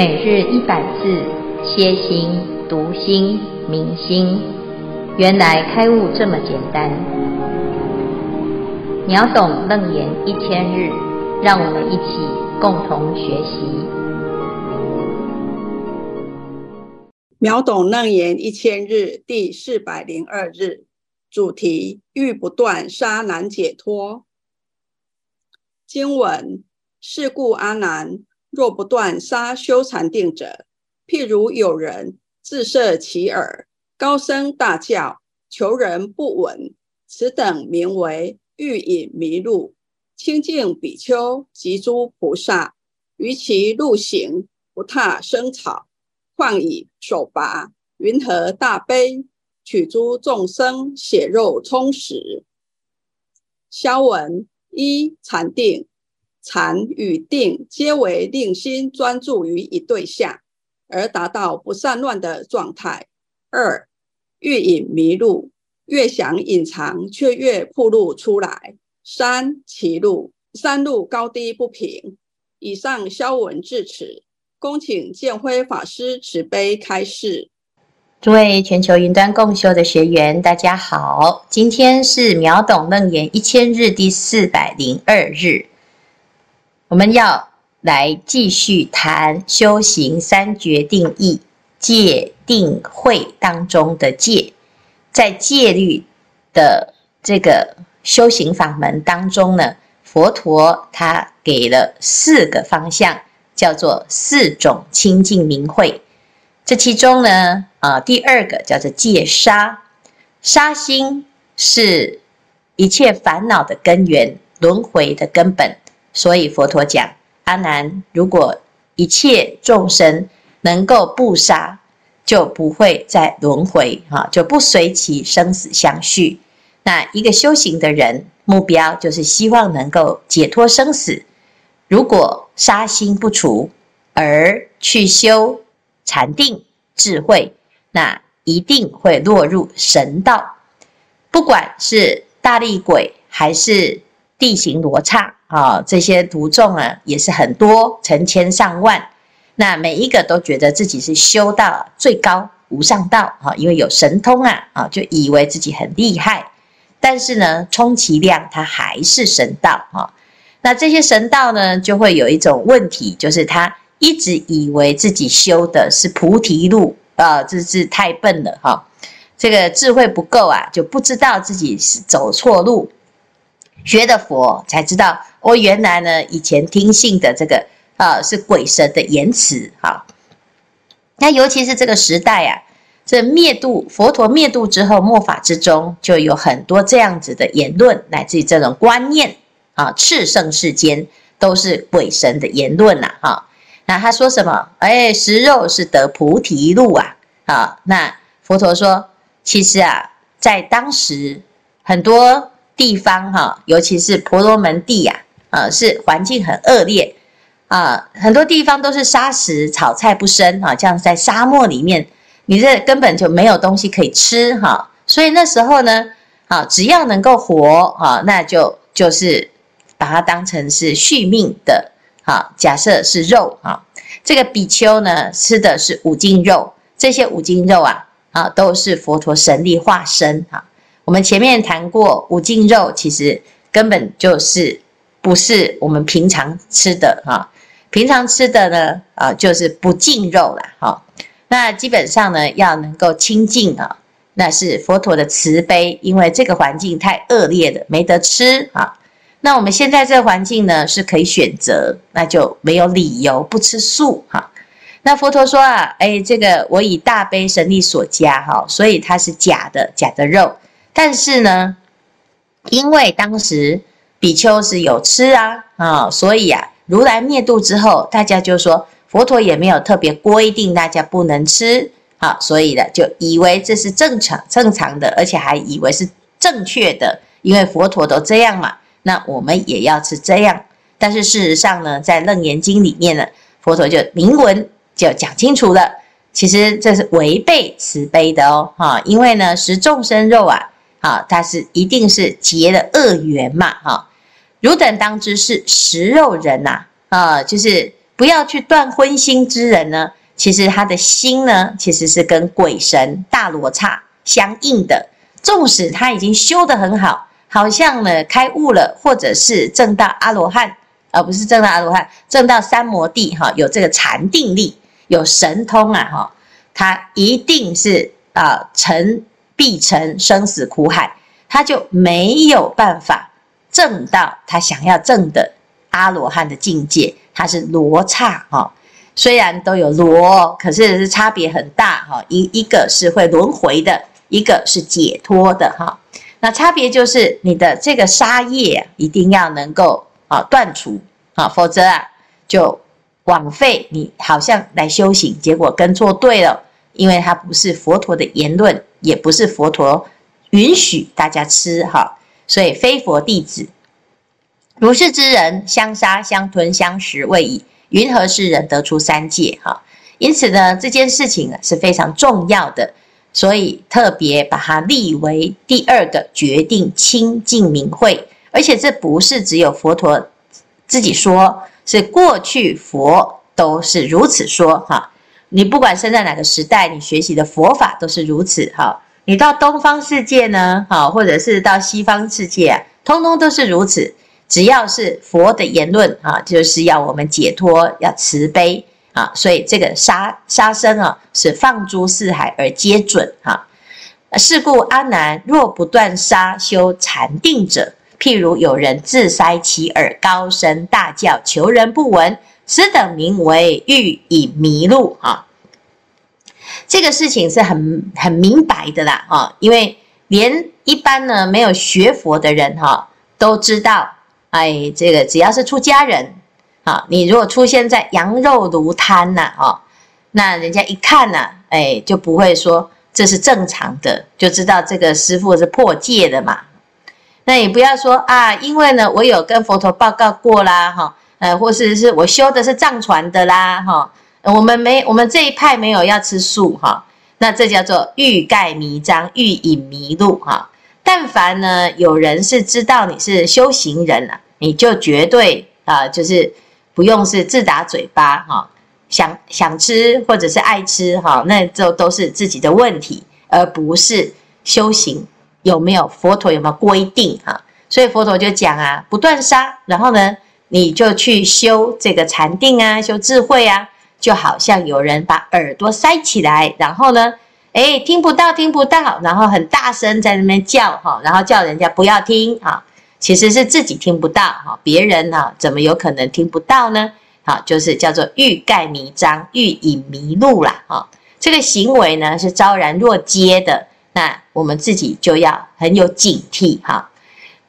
每日一百字，歇心、读心、明心，原来开悟这么简单。秒懂楞严一千日，让我们一起共同学习。秒懂楞严一千日第四百零二日，主题：欲不断杀难解脱。经文：是故阿难。若不断杀修禅定者，譬如有人自设其耳，高声大叫，求人不闻，此等名为欲引迷路。清净比丘及诸菩萨，于其路行，不踏生草，况以手拔，云何大悲，取诸众生血肉充实。消文一禅定。禅与定皆为令心专注于一对象，而达到不散乱的状态。二、欲隐迷路，越想隐藏，却越暴露出来。三、歧路，山路高低不平。以上消文至此，恭请见辉法师慈悲开示。诸位全球云端共修的学员，大家好，今天是秒懂楞严一千日第四百零二日。我们要来继续谈修行三决定义戒定慧当中的戒，在戒律的这个修行法门当中呢，佛陀他给了四个方向，叫做四种清净明慧。这其中呢，啊，第二个叫做戒杀，杀心是一切烦恼的根源，轮回的根本。所以佛陀讲，阿难，如果一切众生能够不杀，就不会再轮回，哈，就不随其生死相续。那一个修行的人，目标就是希望能够解脱生死。如果杀心不除，而去修禅定智慧，那一定会落入神道。不管是大力鬼，还是地形罗刹。啊、这些徒众啊，也是很多，成千上万。那每一个都觉得自己是修道最高无上道啊，因为有神通啊，啊，就以为自己很厉害。但是呢，充其量他还是神道啊。那这些神道呢，就会有一种问题，就是他一直以为自己修的是菩提路啊，这是太笨了哈。这个智慧不够啊，就不知道自己是走错路。学的佛才知道，我、原来呢，以前听信的这个啊、是鬼神的言辞哈。那尤其是这个时代啊，这灭度佛陀灭度之后，末法之中就有很多这样子的言论，乃至于这种观念啊，炽盛世间都是鬼神的言论呐、啊、哈。那他说什么？哎，食肉是得菩提路啊啊。那佛陀说，其实啊，在当时很多。地方哈，尤其是婆罗门地呀，啊，是环境很恶劣啊，很多地方都是沙石，草菜不生哈，这样在沙漠里面，你这根本就没有东西可以吃哈，所以那时候呢，啊，只要能够活啊，那就就是把它当成是续命的，啊，假设是肉啊，这个比丘呢吃的是五斤肉，这些五斤肉啊，啊，都是佛陀神力化身哈。我们前面谈过五净肉，其实根本就是不是我们平常吃的哈。平常吃的呢，啊，就是不净肉啦。哈。那基本上呢，要能够清净啊，那是佛陀的慈悲，因为这个环境太恶劣了，没得吃啊。那我们现在这个环境呢，是可以选择，那就没有理由不吃素哈。那佛陀说啊，哎，这个我以大悲神力所加哈，所以它是假的，假的肉。但是呢，因为当时比丘是有吃啊啊、所以啊，如来灭度之后，大家就说佛陀也没有特别规定大家不能吃啊、所以呢，就以为这是正常正常的，而且还以为是正确的，因为佛陀都这样嘛，那我们也要吃这样。但是事实上呢，在楞严经里面呢，佛陀就明文就讲清楚了，其实这是违背慈悲的哦，哈、因为呢，食众生肉啊。啊，它是一定是结了恶缘嘛，哈。汝等当知是食肉人呐，啊，就是不要去断荤腥之人呢，其实他的心呢，其实是跟鬼神大罗刹相应的。纵使他已经修得很好，好像呢开悟了，或者是证到阿罗汉，而不是证到阿罗汉，证到三摩地哈，有这个禅定力，有神通啊哈，他一定是啊成必成生死苦海，他就没有办法证到他想要证的阿罗汉的境界。他是罗刹哈，虽然都有罗，可是是差别很大哈。一一个是会轮回的，一个是解脱的哈。那差别就是你的这个杀业一定要能够啊断除啊，否则啊就枉费你好像来修行，结果跟错对了，因为它不是佛陀的言论，也不是佛陀允许大家吃哈，所以非佛弟子。如是之人，相杀、相吞、相食，未已。云何是人得出三界？哈，因此呢，这件事情呢是非常重要的，所以特别把它立为第二个决定清净明慧。而且这不是只有佛陀自己说，是过去佛都是如此说。哈，你不管生在哪个时代，你学习的佛法都是如此。哈，你到东方世界呢，哈，或者是到西方世界啊，通通都是如此。只要是佛的言论啊，就是要我们解脱，要慈悲啊，所以这个杀杀生啊，是放诸四海而皆准哈。是故阿难，若不断杀修禅定者，譬如有人自塞其耳，高声大叫，求人不闻，此等名为欲以迷路啊。这个事情是很很明白的啦啊，因为连一般呢没有学佛的人哈都知道。哎，这个只要是出家人，啊，你如果出现在羊肉炉摊呐，哦，那人家一看呐，哎，就不会说这是正常的，就知道这个师父是破戒的嘛。那也不要说啊，因为呢，我有跟佛陀报告过啦，哈，呃，或是是我修的是藏传的啦，哈，我们没，我们这一派没有要吃素，哈，那这叫做欲盖弥彰，欲引迷路，哈。但凡呢，有人是知道你是修行人了，你就绝对啊，就是不用是自打嘴巴哈，想想吃或者是爱吃哈，那就都是自己的问题，而不是修行有没有佛陀有没有规定哈，所以佛陀就讲啊，不断杀，然后呢，你就去修这个禅定啊，修智慧啊，就好像有人把耳朵塞起来，然后呢。哎，听不到，听不到，然后很大声在那边叫哈，然后叫人家不要听啊，其实是自己听不到哈，别人哈怎么有可能听不到呢？好，就是叫做欲盖弥彰，欲引迷路啦哈。这个行为呢是昭然若揭的，那我们自己就要很有警惕哈。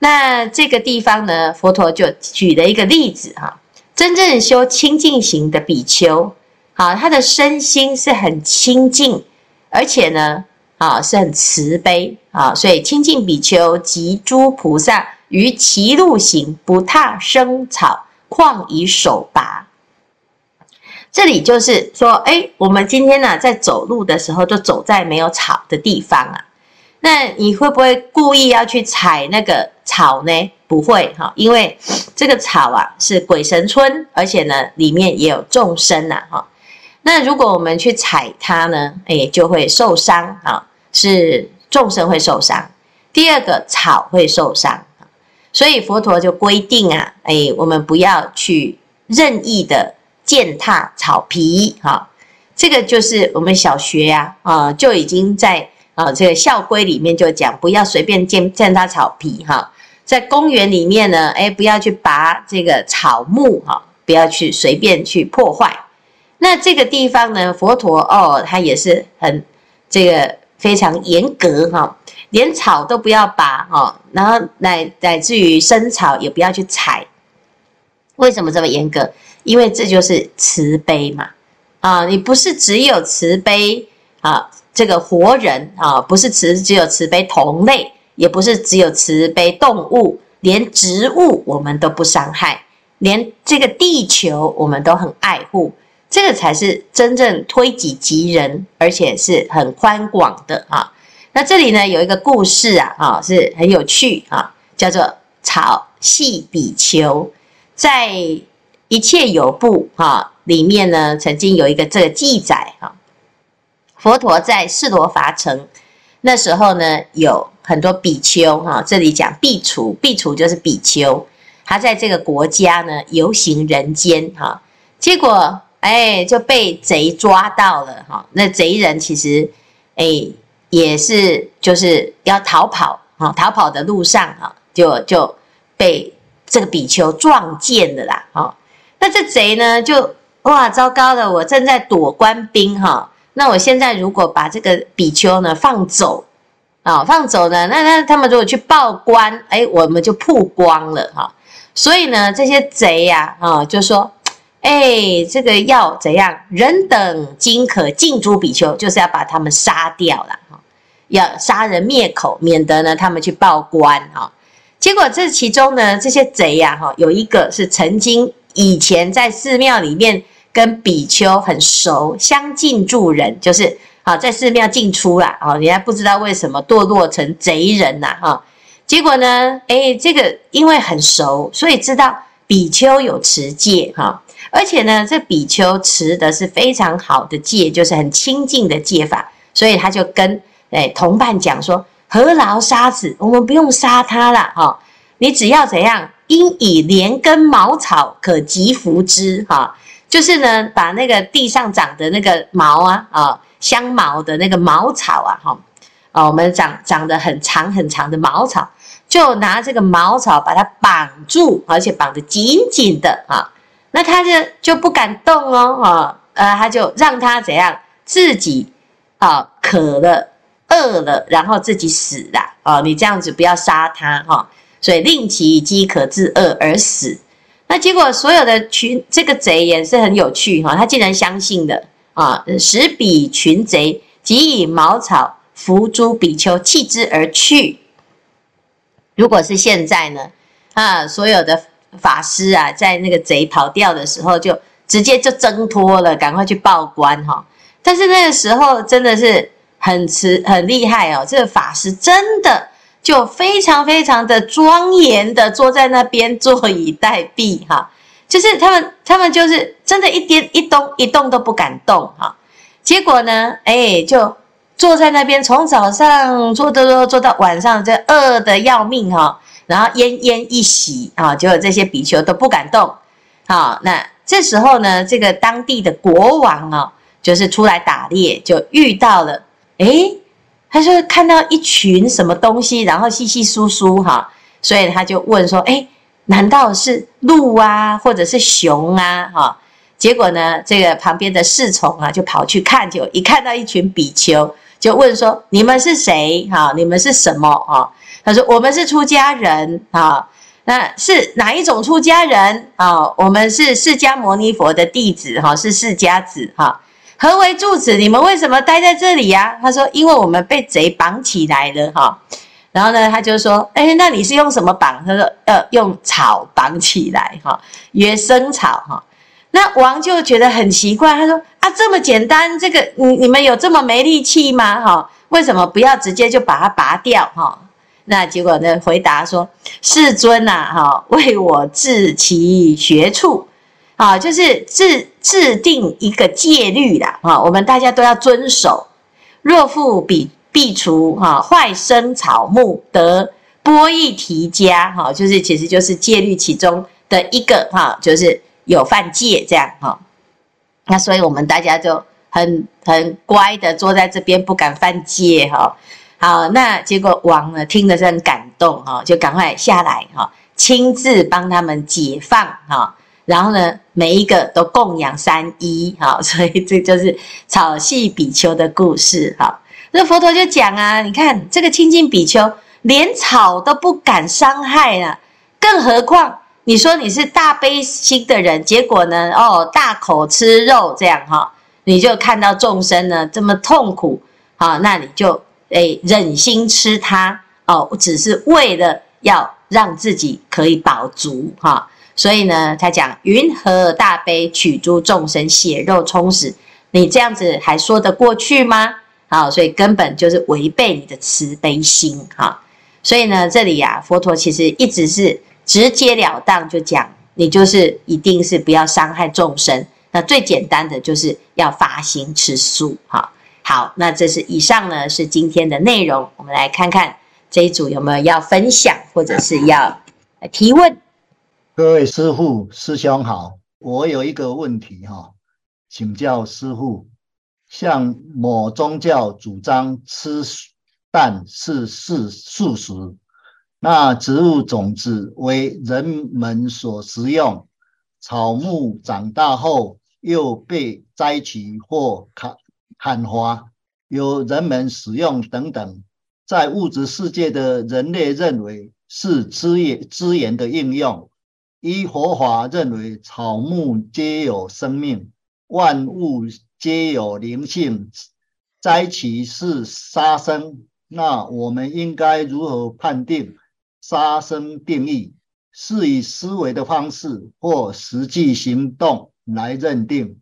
那这个地方呢，佛陀就举了一个例子哈，真正修清净行的比丘，好，他的身心是很清净。而且呢，啊，是很慈悲啊，所以清净比丘及诸菩萨于其路行，不踏生草，况以手拔。这里就是说，哎，我们今天呢、在走路的时候，就走在没有草的地方啊。那你会不会故意要去踩那个草呢？不会哈，因为这个草啊是鬼神村，而且呢，里面也有众生呐，哈。那如果我们去踩它呢，哎，就会受伤啊，是众生会受伤。第二个草会受伤，所以佛陀就规定啊，哎，我们不要去任意的践踏草皮，哈，这个就是我们小学呀，啊，就已经在啊这个校规里面就讲，不要随便践践踏草皮，哈，在公园里面呢，哎，不要去拔这个草木，哈，不要去随便去破坏。那这个地方呢，佛陀哦，他也是很这个非常严格哈，连草都不要拔哈，然后乃乃至于生草也不要去采。为什么这么严格？因为这就是慈悲嘛啊！你不是只有慈悲啊，这个活人啊，不是慈只有慈悲同类，也不是只有慈悲动物，连植物我们都不伤害，连这个地球我们都很爱护。这个才是真正推己及人，而且是很宽广的啊。那这里呢，有一个故事啊，啊是很有趣啊，叫做草系比丘。在一切有部啊里面呢，曾经有一个这个记载哈，佛陀在世罗伐城那时候呢，有很多比丘哈，这里讲苾刍，苾刍就是比丘，他在这个国家呢游行人间哈，结果哎就被贼抓到了哈，那贼人其实哎也是就是要逃跑哈，逃跑的路上哈就就被这个比丘撞见了啦哈。那这贼呢，就哇，糟糕了！我正在躲官兵哈，那我现在如果把这个比丘呢放走啊，放走呢，那那他们如果去报官，哎，我们就曝光了哈。所以呢，这些贼呀，啊，就说，哎，这个要怎样？人等今可尽诛比丘，就是要把他们杀掉了哈，要杀人灭口，免得呢他们去报官哈。结果这其中呢，这些贼呀，哈，有一个是曾经。以前在寺庙里面跟比丘很熟，相敬助人，就是啊，在寺庙进出啦，啊，人家不知道为什么堕落成贼人呐，哈，结果呢，哎，这个因为很熟，所以知道比丘有持戒哈，而且呢，这比丘持的是非常好的戒，就是很清净的戒法，所以他就跟哎同伴讲说，何劳杀子，我们不用杀他了，哈，你只要怎样？应以连根茅草可及服之，哈，就是呢，把那个地上长的那个毛啊，啊，香茅的那个茅草啊，哈，啊，我们长长得很长很长的茅草，就拿这个茅草把它绑住，而且绑得紧紧的，啊，那他就就不敢动哦，啊，呃，他就让他怎样自己啊渴了饿了，然后自己死了，啊，你这样子不要杀他，哈。所以令其饥渴自饿而死，那结果所有的群这个贼也是很有趣哈，他竟然相信了啊！使彼群贼即以茅草服诸比丘，弃之而去。如果是现在呢？啊，所有的法师啊，在那个贼跑掉的时候，就直接就挣脱了，赶快去报官哈。但是那个时候真的是很慈很厉害哦，这个法师真的。就非常非常的庄严的坐在那边坐以待毙哈，就是他们他们就是真的一点一动一动都不敢动哈，结果呢，哎，就坐在那边从早上坐坐坐坐到晚上，这饿得要命哈，然后奄奄一息啊，结果这些比丘都不敢动，好，那这时候呢，这个当地的国王啊，就是出来打猎，就遇到了，哎。他说看到一群什么东西，然后稀稀疏疏哈，所以他就问说：“哎，难道是鹿啊，或者是熊啊？”哈，结果呢，这个旁边的侍从啊就跑去看，就一看到一群比丘，就问说：“你们是谁？哈，你们是什么？”哈，他说：“我们是出家人。”哈，那是哪一种出家人？啊，我们是释迦牟尼佛的弟子。哈，是释迦子。哈。何为住子？你们为什么待在这里呀？他说：“因为我们被贼绑起来了，哈。”然后呢，他就说：“哎，那你是用什么绑？”他说：“呃，用草绑起来，哈，约生草，哈。”那王就觉得很奇怪，他说：“啊，这么简单，这个你你们有这么没力气吗？哈，为什么不要直接就把它拔掉？哈？”那结果呢，回答说：“世尊呐，哈，为我治其学处。”啊，就是治制定一个戒律啦，啊，我们大家都要遵守。若复彼苾刍哈，坏生草木，得剥役提家，哈，就是其实就是戒律其中的一个哈，就是有犯戒这样哈。那所以我们大家就很很乖的坐在这边，不敢犯戒哈。好，那结果王呢听的是很感动哈，就赶快下来哈，亲自帮他们解放哈。然后呢，每一个都供养三衣，哈，所以这就是草系比丘的故事，哈。那佛陀就讲啊，你看这个清净比丘连草都不敢伤害了，更何况你说你是大悲心的人，结果呢，哦，大口吃肉这样哈，你就看到众生呢这么痛苦，好，那你就诶忍心吃它哦，只是为了要让自己可以饱足哈。所以呢，他讲云何大悲取诸众生血肉充食，你这样子还说得过去吗？好，所以根本就是违背你的慈悲心哈。所以呢，这里呀、啊，佛陀其实一直是直截了当就讲你就是一定是不要伤害众生。那最简单的就是要发心吃素。哈，好，那这是以上呢是今天的内容。我们来看看这一组有没有要分享或者是要提问。各位师父师兄好，我有一个问题哈，请教师父。像某宗教主张吃蛋是是素食，那植物种子为人们所食用，草木长大后又被摘取或砍砍伐，由人们使用等等，在物质世界的人类认为是资源资源的应用，依佛法认为草木皆有生命，万物。皆有灵性，摘其是杀生，那我们应该如何判定杀生定义？是以思维的方式或实际行动来认定？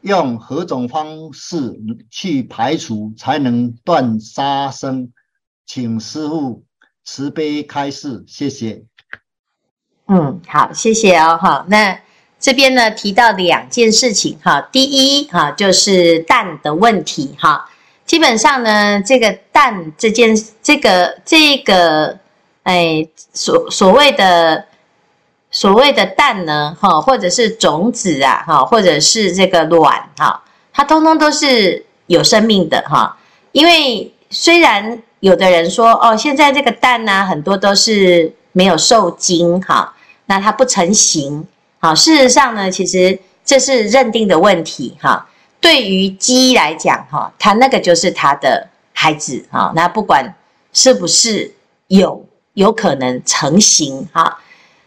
用何种方式去排除才能断杀生？请师父慈悲开示，谢谢。嗯，好，谢谢哦，好，那。这边呢提到两件事情哈，第一哈就是蛋的问题哈，基本上呢这个蛋这件这个这个哎所所谓的所谓的蛋呢哈，或者是种子啊哈，或者是这个卵哈，它通通都是有生命的哈，因为虽然有的人说哦，现在这个蛋呢很多都是没有受精哈，那它不成形。好，事实上呢，其实这是认定的问题哈。对于鸡来讲哈，它那个就是它的孩子哈。那不管是不是有有可能成型哈，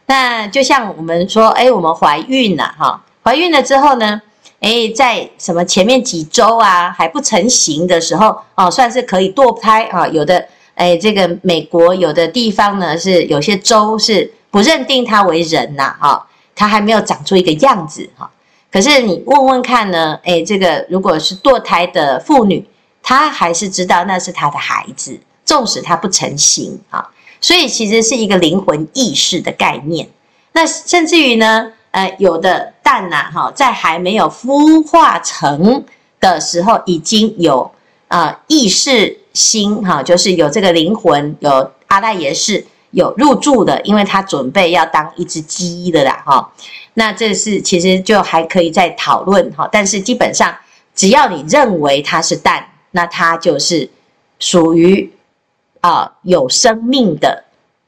那就像我们说，哎，我们怀孕了哈，怀孕了之后呢，哎，在什么前面几周啊还不成型的时候哦，算是可以堕胎啊。有的哎，这个美国有的地方呢是有些州是不认定他为人呐哈。他还没有长出一个样子哈，可是你问问看呢？诶，这个如果是堕胎的妇女，她还是知道那是她的孩子，纵使她不成形啊，所以其实是一个灵魂意识的概念。那甚至于呢，呃，有的蛋呐，哈，在还没有孵化成的时候，已经有啊意识心哈，就是有这个灵魂，有阿赖耶识。有入住的，因为他准备要当一只鸡的啦，哈。那这是其实就还可以再讨论哈，但是基本上只要你认为它是蛋，那它就是属于啊有生命的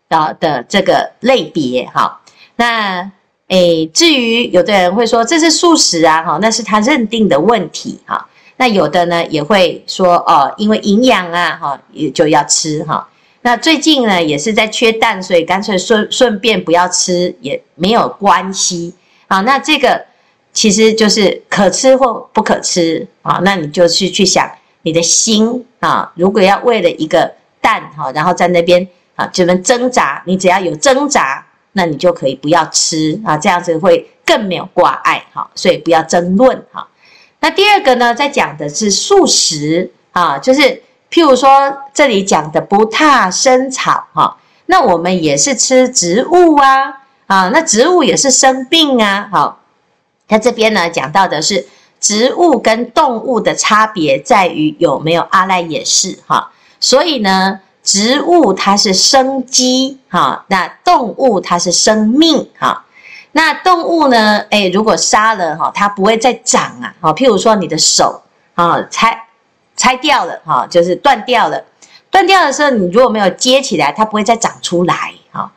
啊的这个类别哈。那诶，至于有的人会说这是素食啊，哈，那是他认定的问题哈。那有的呢也会说哦，因为营养啊，哈，也就要吃哈。那最近呢，也是在缺蛋，所以干脆顺顺便不要吃也没有关系啊。那这个其实就是可吃或不可吃啊。那你就去去想你的心啊，如果要为了一个蛋哈，然后在那边啊这边挣扎，你只要有挣扎，那你就可以不要吃啊，这样子会更没有挂碍哈。所以不要争论哈。那第二个呢，在讲的是素食啊，就是。譬如说，这里讲的不踏生草哈，那我们也是吃植物啊，啊，那植物也是生病啊，好，那这边呢讲到的是植物跟动物的差别在于有没有阿赖耶识哈，所以呢，植物它是生机哈，那动物它是生命哈，那动物呢，诶，如果杀了哈，它不会再长啊，好，譬如说你的手啊，才。拆掉了哈，就是断掉了。断掉的时候，你如果没有接起来，它不会再长出来哈。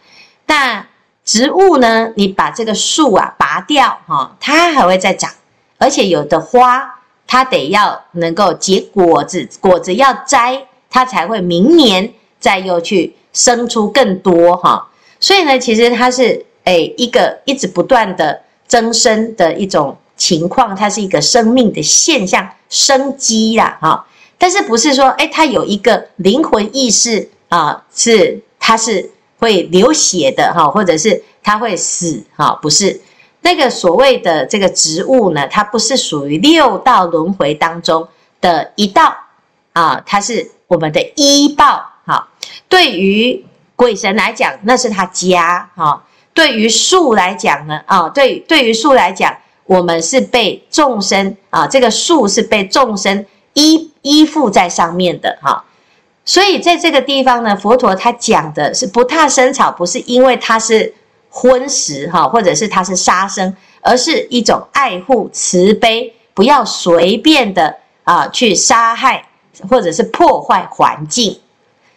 那植物呢？你把这个树啊拔掉哈，它还会再长。而且有的花，它得要能够结果子，果子要摘，它才会明年再又去生出更多哈。所以呢，其实它是诶一个一直不断的增生的一种情况，它是一个生命的现象，生机啦哈。但是不是说，哎，它有一个灵魂意识啊，是它是会流血的哈，或者是它会死哈？不是那个所谓的这个植物呢，它不是属于六道轮回当中的一道啊，它是我们的依报哈。对于鬼神来讲，那是他家哈。对于树来讲呢，啊，对，对于树来讲，我们是被众生啊，这个树是被众生依依附在上面的哈、所以在这个地方呢，佛陀他讲的是不踏生草，不是因为它是荤食哈，或者是它是杀生，而是一种爱护慈悲，不要随便的啊去杀害或者是破坏环境。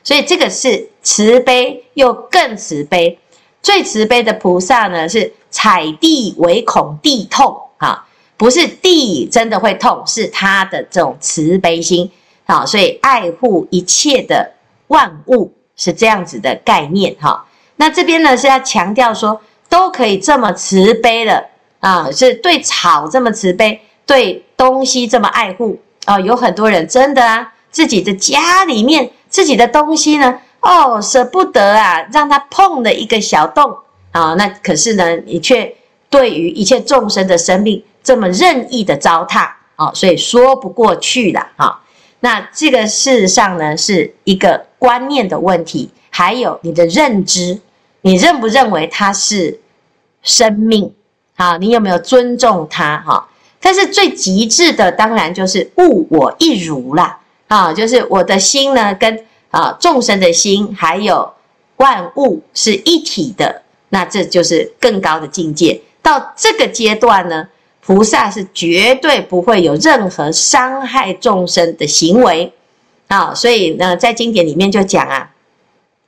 所以这个是慈悲又更慈悲，最慈悲的菩萨呢是踩地唯恐地痛啊，不是地真的会痛，是他的这种慈悲心。啊，所以爱护一切的万物是这样子的概念哈。那这边呢是要强调说，都可以这么慈悲了啊，是对草这么慈悲，对东西这么爱护啊。有很多人真的啊，自己的家里面自己的东西呢，哦，舍不得啊，让它碰了一个小洞啊。那可是呢，你却对于一切众生的生命这么任意的糟蹋啊，所以说不过去了哈。那这个事实上呢，是一个观念的问题，还有你的认知，你认不认为它是生命？好，你有没有尊重它？哈，但是最极致的当然就是物我一如啦，啊，就是我的心呢，跟啊众生的心，还有万物是一体的，那这就是更高的境界。到这个阶段呢，菩萨是绝对不会有任何伤害众生的行为啊，所以呢，在经典里面就讲啊，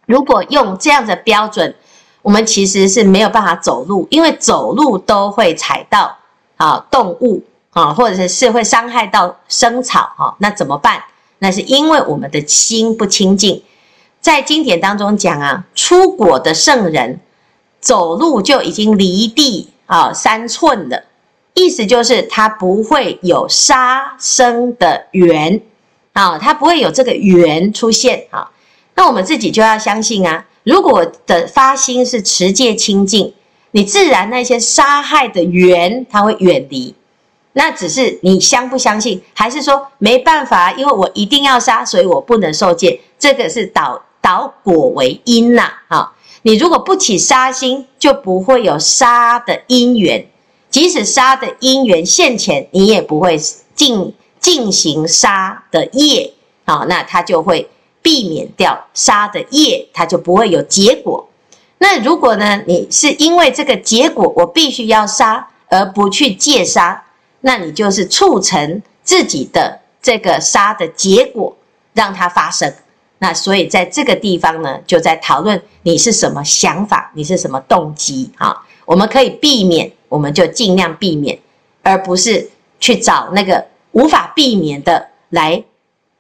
如果用这样的标准，我们其实是没有办法走路，因为走路都会踩到啊动物啊，或者是是会伤害到生草哈，那怎么办？那是因为我们的心不清净。在经典当中讲啊，出果的圣人走路就已经离地啊三寸了。意思就是它不会有杀生的缘啊，它不会有这个缘出现啊。那我们自己就要相信啊，如果的发心是持戒清净，你自然那些杀害的缘它会远离。那只是你相不相信，还是说没办法，因为我一定要杀，所以我不能受戒。这个是倒倒果为因呐啊。你如果不起杀心，就不会有杀的因缘。即使杀的因缘现前，你也不会进进行杀的业，好，那他就会避免掉杀的业，他就不会有结果。那如果呢，你是因为这个结果，我必须要杀，而不去戒杀，那你就是促成自己的这个杀的结果，让它发生。那所以在这个地方呢，就在讨论你是什么想法，你是什么动机啊？我们可以避免。我们就尽量避免，而不是去找那个无法避免的来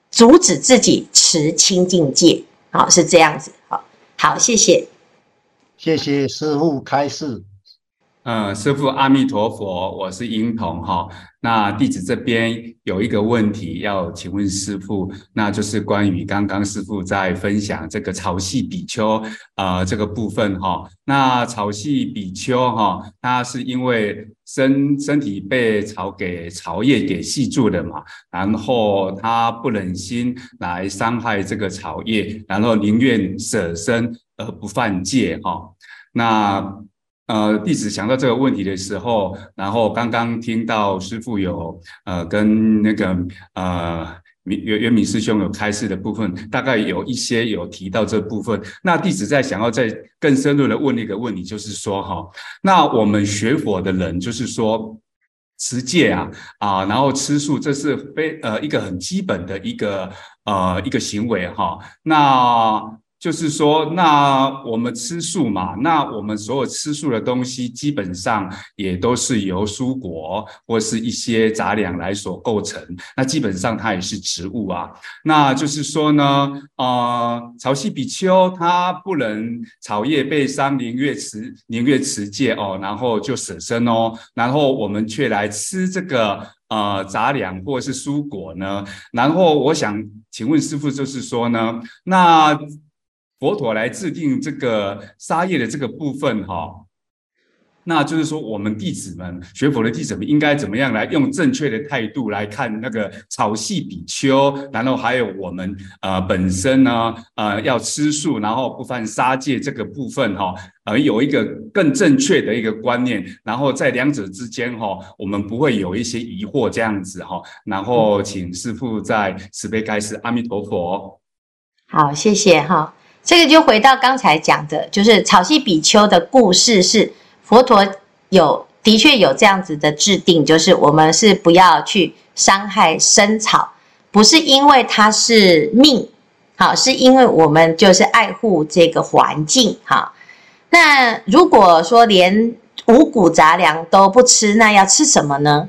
阻止自己持清净戒。好，是这样子。好，好，谢谢，谢谢师父开示。嗯，师父阿弥陀佛，我是英童哈。那弟子这边有一个问题要请问师父，那就是关于刚刚师父在分享这个草系比丘啊、呃、这个部分哈。那草系比丘哈，他是因为身身体被草给草叶给系住了嘛，然后他不忍心来伤害这个草叶，然后宁愿舍身而不犯戒哈。那呃，弟子想到这个问题的时候，然后刚刚听到师父有呃跟那个呃圆圆明师兄有开示的部分，大概有一些有提到这部分。那弟子在想要再更深入的问一个问题，就是说哈，那我们学佛的人，就是说持戒啊啊，然后吃素，这是非呃一个很基本的一个呃一个行为哈，那。就是说，那我们吃素嘛，那我们所有吃素的东西，基本上也都是由蔬果或是一些杂粮来所构成。那基本上它也是植物啊。那就是说呢，呃，草系比丘他不能草叶被伤，宁月持宁愿持戒哦，然后就舍身哦，然后我们却来吃这个呃杂粮或是蔬果呢。然后我想请问师父，就是说呢，那。佛陀来制定这个杀业的这个部分，哈，那就是说，我们弟子们学佛的弟子们应该怎么样来用正确的态度来看那个草系比丘，然后还有我们呃本身呢呃要吃素，然后不犯杀戒这个部分哈，呃有一个更正确的一个观念，然后在两者之间哈，我们不会有一些疑惑这样子哈。然后请师父在慈悲开示，阿弥陀佛。好，谢谢哈。这个就回到刚才讲的，就是草系比丘的故事是。佛陀有的确有这样子的制定，就是我们是不要去伤害生草，不是因为它是命，好，是因为我们就是爱护这个环境，哈。那如果说连五谷杂粮都不吃，那要吃什么呢？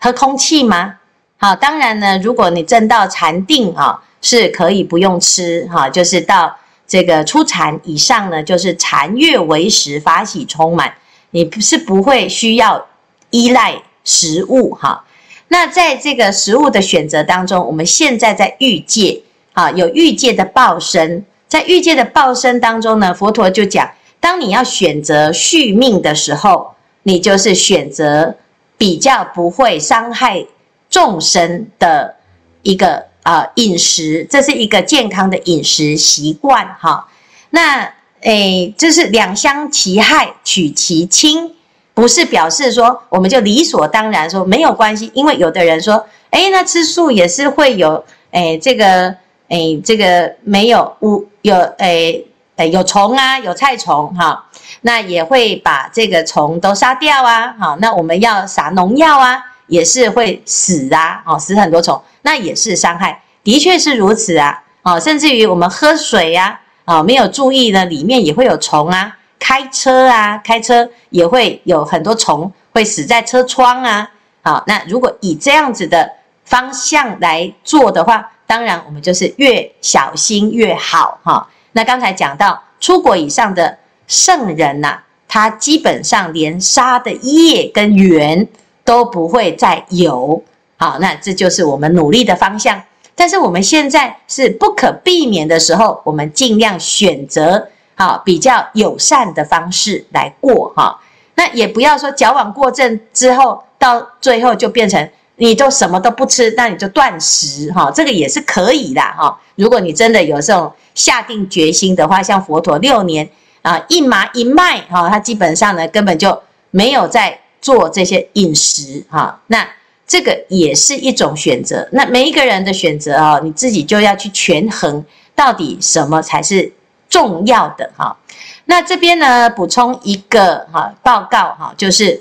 喝空气吗？好，当然呢，如果你证到禅定啊，是可以不用吃，哈，就是到这个初禅以上呢，就是禅悦为食，法喜充满。你是不会需要依赖食物哈，那在这个食物的选择当中，我们现在在欲界啊，有欲界的报身，在欲界的报身当中呢，佛陀就讲，当你要选择续命的时候，你就是选择比较不会伤害众生的一个啊饮食，这是一个健康的饮食习惯哈，那。诶，这是两相其害，取其轻，不是表示说我们就理所当然说没有关系，因为有的人说，诶，那吃素也是会有，诶，这个，诶，这个没有无有，诶，诶，有虫啊，有菜虫哈，那也会把这个虫都杀掉啊，好，那我们要撒农药啊，也是会死啊，哦，死很多虫，那也是伤害，的确是如此啊，哦，甚至于我们喝水呀。啊，没有注意呢，里面也会有虫啊。开车啊，开车也会有很多虫会死在车窗啊。好，那如果以这样子的方向来做的话，当然我们就是越小心越好哈。那刚才讲到出国以上的圣人呐，他基本上连沙的叶跟缘都不会再有。好，那这就是我们努力的方向。但是我们现在是不可避免的时候，我们尽量选择好比较友善的方式来过哈。那也不要说矫枉过正之后，到最后就变成你都什么都不吃，那你就断食哈，这个也是可以的哈。如果你真的有这种下定决心的话，像佛陀六年啊一麻一麦哈，他基本上呢根本就没有在做这些饮食哈。那这个也是一种选择，那每一个人的选择啊，你自己就要去权衡，到底什么才是重要的哈。那这边呢，补充一个哈报告哈，就是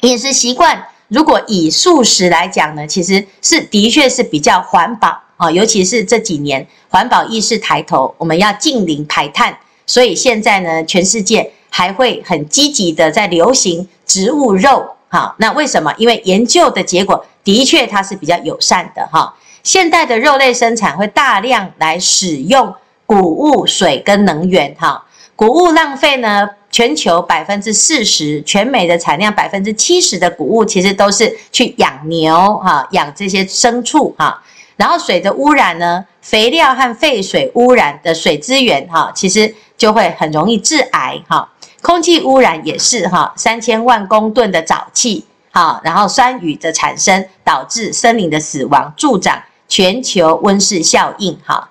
饮食习惯，如果以素食来讲呢，其实是的确是比较环保啊，尤其是这几年环保意识抬头，我们要近零排碳，所以现在呢，全世界还会很积极的在流行植物肉。好，那为什么？因为研究的结果的确它是比较友善的哈。现代的肉类生产会大量来使用谷物、水跟能源哈。谷物浪费呢，全球百分之四十，全美的产量百分之七十的谷物其实都是去养牛哈，养这些牲畜哈。然后水的污染呢，肥料和废水污染的水资源哈，其实就会很容易致癌哈。空气污染也是哈，三千万公吨的沼气，好，然后酸雨的产生导致森林的死亡，助长全球温室效应哈。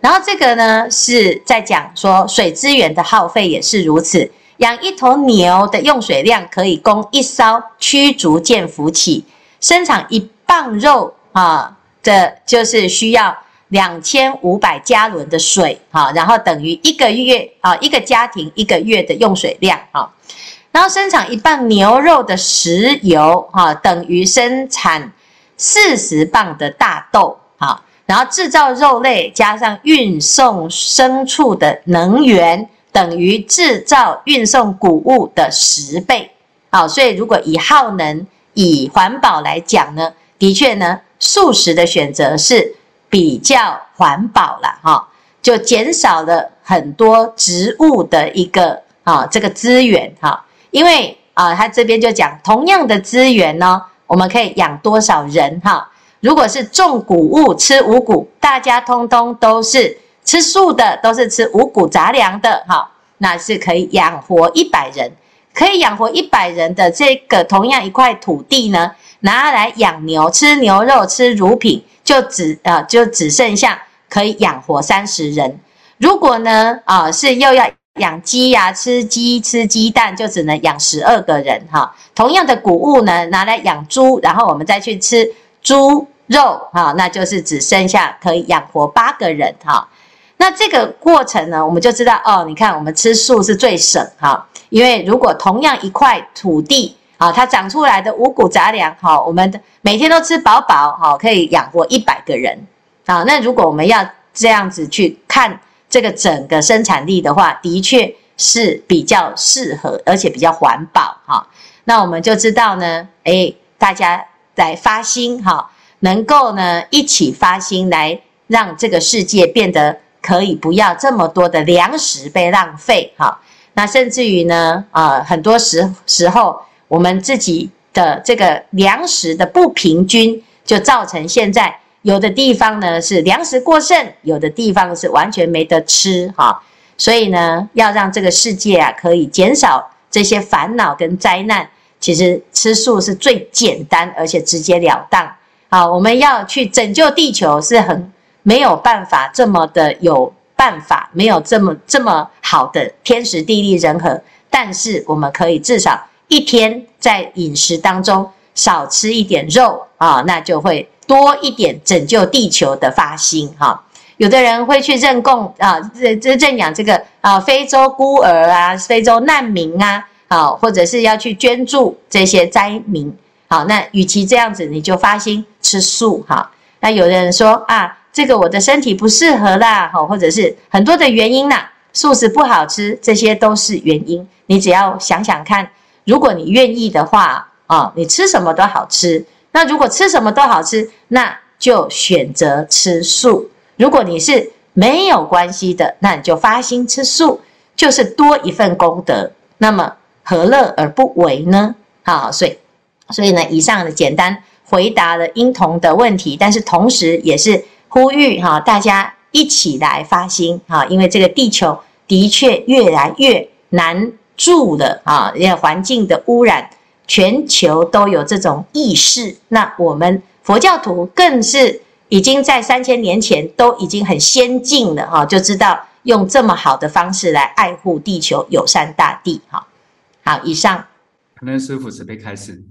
然后这个呢是在讲说水资源的耗费也是如此，养一头牛的用水量可以供一艘驱逐舰浮起，生产一磅肉啊，这就是需要。两千五百加仑的水，哈，然后等于一个月啊，一个家庭一个月的用水量，哈，然后生产一磅牛肉的食油，哈，等于生产四十磅的大豆，哈，然后制造肉类加上运送牲畜的能源，等于制造运送谷物的十倍，啊，所以如果以耗能、以环保来讲呢，的确呢，素食的选择是。比较环保了哈，就减少了很多植物的一个啊这个资源哈，因为啊他这边就讲同样的资源呢，我们可以养多少人哈？如果是种谷物吃五谷，大家通通都是吃素的，都是吃五谷杂粮的哈，那是可以养活一百人。可以养活一百人的这个同样一块土地呢，拿来养牛，吃牛肉，吃乳品，就只、呃，就只剩下可以养活三十人。如果呢，啊、是又要养鸡呀，吃鸡吃鸡蛋，就只能养十二个人哈。同样的谷物呢，拿来养猪，然后我们再去吃猪肉哈，那就是只剩下可以养活八个人哈。那这个过程呢，我们就知道哦，你看我们吃素是最省哈，因为如果同样一块土地啊，它长出来的五谷杂粮哈，我们每天都吃饱饱哈，可以养活一百个人啊。那如果我们要这样子去看这个整个生产力的话，的确是比较适合，而且比较环保哈。那我们就知道呢，诶，大家来发心哈，能够呢一起发心来让这个世界变得。可以不要这么多的粮食被浪费哈，那甚至于呢，啊，很多时时候我们自己的这个粮食的不平均，就造成现在有的地方呢是粮食过剩，有的地方是完全没得吃哈。所以呢，要让这个世界啊可以减少这些烦恼跟灾难，其实吃素是最简单而且直截了当。好，我们要去拯救地球是很。没有办法这么的有办法，没有这么这么好的天时地利人和，但是我们可以至少一天在饮食当中少吃一点肉啊，那就会多一点拯救地球的发心哈。有的人会去认供啊，认这认养这个啊非洲孤儿啊，非洲难民啊，啊或者是要去捐助这些灾民，好，那与其这样子，你就发心吃素哈。那有的人说啊。这个我的身体不适合啦，好，或者是很多的原因啦，素食不好吃，这些都是原因。你只要想想看，如果你愿意的话，啊，你吃什么都好吃。那如果吃什么都好吃，那就选择吃素。如果你是没有关系的，那你就发心吃素，就是多一份功德。那么何乐而不为呢？好，所以，所以呢，以上的简单回答了婴童的问题，但是同时也是。呼吁哈，大家一起来发心哈，因为这个地球的确越来越难住了啊，因为环境的污染，全球都有这种意识。那我们佛教徒更是已经在三千年前都已经很先进了哈，就知道用这么好的方式来爱护地球、友善大地哈。好，以上。可能师傅准备开始。